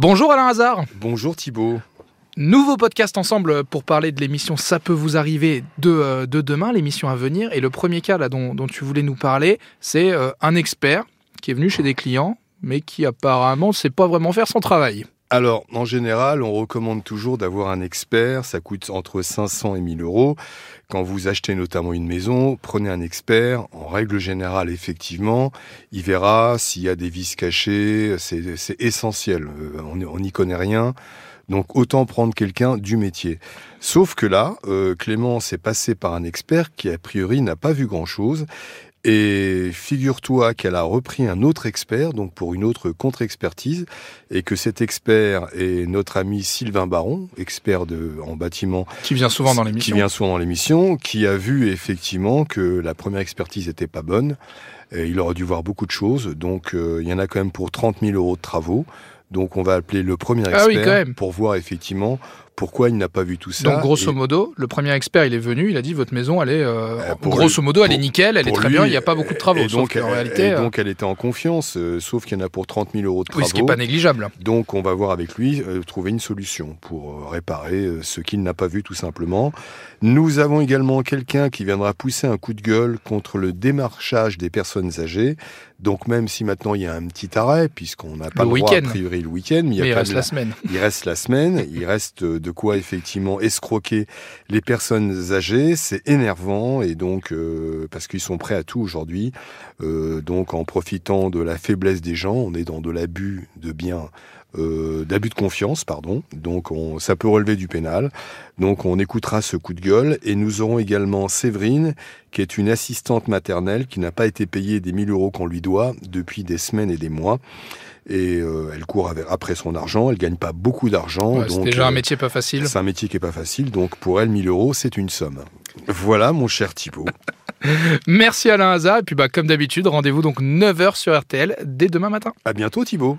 Bonjour Alain Hazard. Bonjour Thibault. Nouveau podcast ensemble pour parler de l'émission Ça peut vous arriver de, euh, de demain, l'émission à venir. Et le premier cas là, dont, dont tu voulais nous parler, c'est euh, un expert qui est venu chez des clients, mais qui apparemment ne sait pas vraiment faire son travail. Alors, en général, on recommande toujours d'avoir un expert. Ça coûte entre 500 et 1000 euros. Quand vous achetez notamment une maison, prenez un expert. En règle générale, effectivement, il verra s'il y a des vis cachées. C'est essentiel. Euh, on n'y connaît rien. Donc autant prendre quelqu'un du métier. Sauf que là, euh, Clément s'est passé par un expert qui a priori n'a pas vu grand-chose et figure-toi qu'elle a repris un autre expert, donc pour une autre contre-expertise, et que cet expert est notre ami Sylvain Baron, expert de, en bâtiment. Qui vient souvent dans l'émission. Qui vient souvent dans l'émission, qui a vu effectivement que la première expertise n'était pas bonne. Et il aurait dû voir beaucoup de choses, donc euh, il y en a quand même pour 30 000 euros de travaux. Donc on va appeler le premier Ah oui, expert pour voir effectivement pourquoi il n'a pas vu tout ça. Donc grosso Et- modo, le premier expert, il est venu, il a dit votre maison, elle est euh, pour grosso lui- modo, elle est nickel, elle est très lui, bien, il n'y a pas beaucoup de travaux. Et donc, et réalité, euh, donc elle était en confiance, euh, sauf qu'il y en a pour 30 000 euros de oui, travaux. ce qui n'est pas négligeable. Donc on va voir avec lui, euh, trouver une solution pour réparer ce qu'il n'a pas vu tout simplement. Nous avons également quelqu'un qui viendra pousser un coup de gueule contre le démarchage des personnes âgées. Donc même si maintenant il y a un petit arrêt, puisqu'on n'a pas Le le, droit a priori le week-end, mais il y a Mais il reste la la- semaine. il reste la semaine, il reste euh, de quoi effectivement escroquer les personnes âgées. C'est énervant et donc euh, parce qu'ils sont prêts à tout aujourd'hui. Euh, donc en profitant de la faiblesse des gens, on est dans de l'abus de biens. euh, d'abus de confiance, pardon. Donc on, ça peut relever du pénal. Donc on écoutera ce coup de gueule et nous aurons également Séverine, qui est une assistante maternelle qui n'a pas été payée des 1000 euros qu'on lui doit depuis des semaines et des mois. Et euh, elle court avec- après son argent, elle gagne pas beaucoup d'argent. Ouais, c'est déjà un euh, métier pas facile. c'est un métier qui est pas facile, donc pour elle, 1000 euros, c'est une somme. Voilà, mon cher Thibault. Merci Alain Hazard. Et puis, bah, comme d'habitude, rendez-vous donc 9h sur RTL dès demain matin. À bientôt, Thibault.